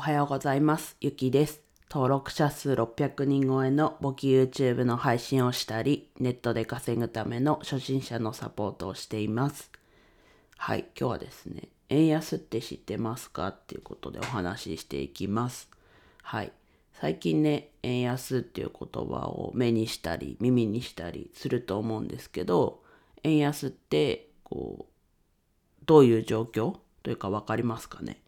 おはようございます。ゆきです。登録者数600人超えの簿記 YouTube の配信をしたり、ネットで稼ぐための初心者のサポートをしています。はい、今日はですね、円安って知ってますかっていうことでお話ししていきます。はい。最近ね、円安っていう言葉を目にしたり耳にしたりすると思うんですけど、円安ってこうどういう状況というか分かりますかね？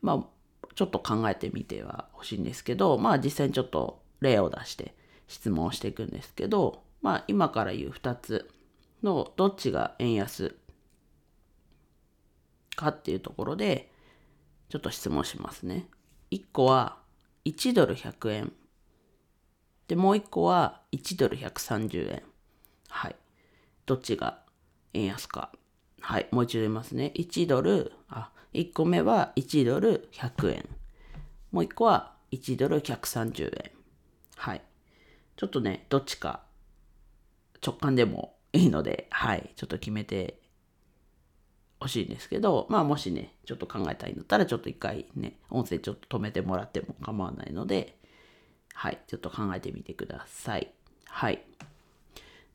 まあちょっと考えてみてはほしいんですけど、まあ実際にちょっと例を出して質問をしていくんですけど、まあ今から言う2つのどっちが円安かっていうところでちょっと質問しますね。1個は1ドル100円。で、もう1個は1ドル130円。はい。どっちが円安か。はい。もう一度言いますね。1ドル、あ、1個目は1ドル100円。もう1個は1ドル130円。はい。ちょっとね、どっちか直感でもいいので、はい。ちょっと決めてほしいんですけど、まあもしね、ちょっと考えたいんだったら、ちょっと一回ね、音声ちょっと止めてもらっても構わないので、はい。ちょっと考えてみてください。はい。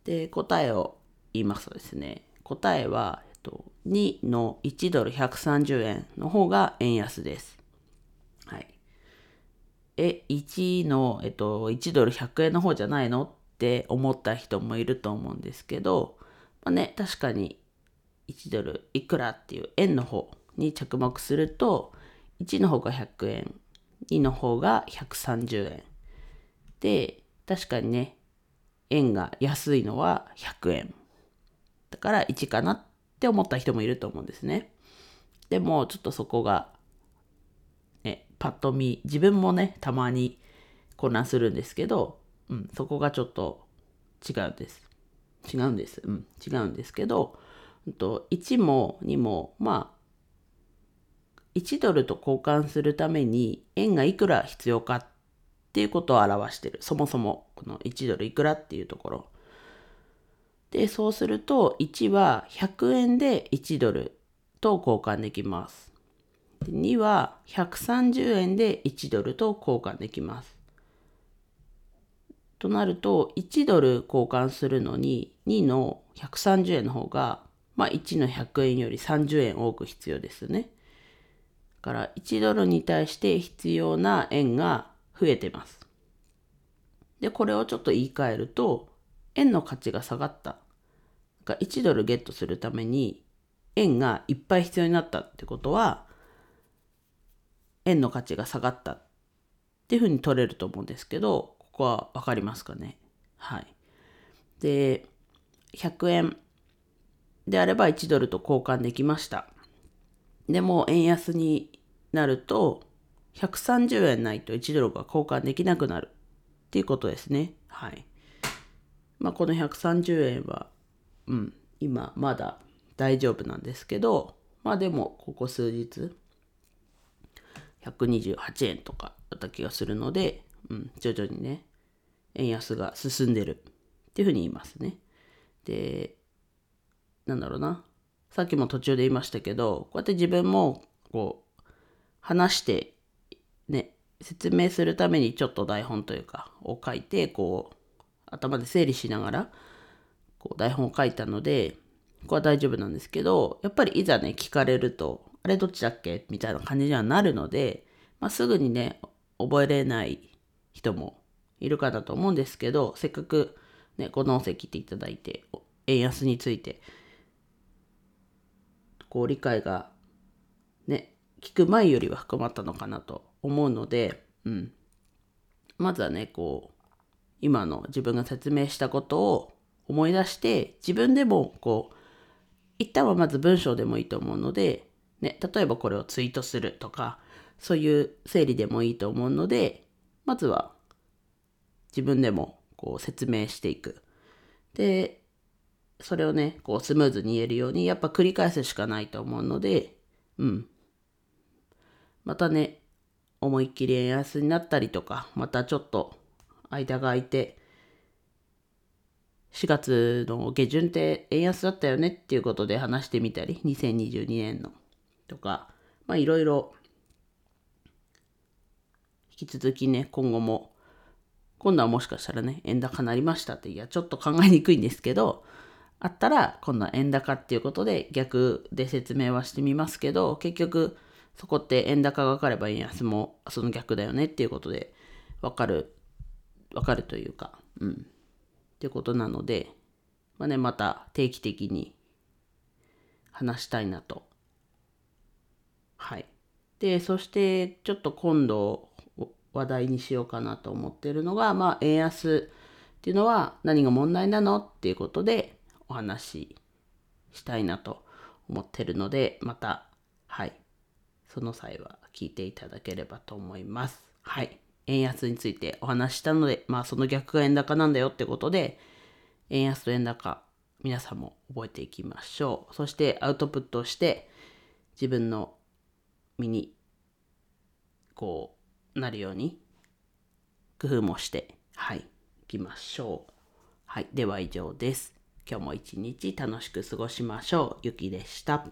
で、答えを言いますとですね、答えは、と、2の1ドル130円の方が円安です。はい。え、1の、えっと、1ドル100円の方じゃないのって思った人もいると思うんですけど、まあね、確かに1ドルいくらっていう円の方に着目すると、1の方が100円、2の方が130円。で、確かにね、円が安いのは100円。だから1かなってって思った人もいると思うんですね。でも、ちょっとそこが、ね、パッと見、自分もね、たまに混乱するんですけど、うん、そこがちょっと違うんです。違うんです。うん、違うんですけど、うんと1も2も、まあ、1ドルと交換するために円がいくら必要かっていうことを表してる。そもそも、この1ドルいくらっていうところ。で、そうすると、1は100円で1ドルと交換できます。2は130円で1ドルと交換できます。となると、1ドル交換するのに、2の130円の方が、まあ1の100円より30円多く必要ですね。だから1ドルに対して必要な円が増えてます。で、これをちょっと言い換えると、円の価値が下がった。1ドルゲットするために円がいっぱい必要になったってことは、円の価値が下がったっていうふうに取れると思うんですけど、ここはわかりますかね？はい。で、100円であれば1ドルと交換できました。でも円安になると、130円ないと1ドルが交換できなくなるっていうことですね。はい。まあ、この130円は、うん、今まだ大丈夫なんですけど、まあでも、ここ数日、128円とかだった気がするので、うん、徐々にね、円安が進んでるっていうふうに言いますね。で、なんだろうな。さっきも途中で言いましたけど、こうやって自分も、こう、話して、ね、説明するためにちょっと台本というか、を書いて、こう、頭で整理しながら、こう、台本を書いたので、ここは大丈夫なんですけど、やっぱりいざね、聞かれると、あれどっちだっけ？みたいな感じにはなるので、まあ、すぐにね、覚えれない人もいるかなと思うんですけど、せっかくね、この音声聞いていただいて、円安について、こう、理解がね、聞く前よりは深まったのかなと思うので、うん。まずはね、こう、今の自分が説明したことを思い出して、自分でもこう、一旦はまず文章でもいいと思うので、ね、例えばこれをツイートするとか、そういう整理でもいいと思うので、まずは自分でもこう説明していく。で、それをね、こうスムーズに言えるように、やっぱ繰り返すしかないと思うので、うん。またね、思いっきり円安になったりとか、またちょっと間が空いて、4月の下旬って円安だったよねっていうことで話してみたり、2022年の。とか、まあいろいろ引き続きね、今後も、今度はもしかしたらね、円高なりましたって、いや、ちょっと考えにくいんですけど、あったら、今度は円高っていうことで逆で説明はしてみますけど、結局、そこって円高がかかれば円安もその逆だよねっていうことで、わかる、わかるというか、うん。ってことなので、まあね、また定期的に話したいなと。はい。で、そしてちょっと今度話題にしようかなと思ってるのが、まあ、円安っていうのは何が問題なのっていうことでお話ししたいなと思ってるので、また、はい。その際は聞いていただければと思います。はい。円安についてお話したので、まあその逆が円高なんだよってことで、円安と円高、皆さんも覚えていきましょう。そしてアウトプットして、自分の身に、こう、なるように、工夫もして、はい、いきましょう。はい、では以上です。今日も一日楽しく過ごしましょう。ゆきでした。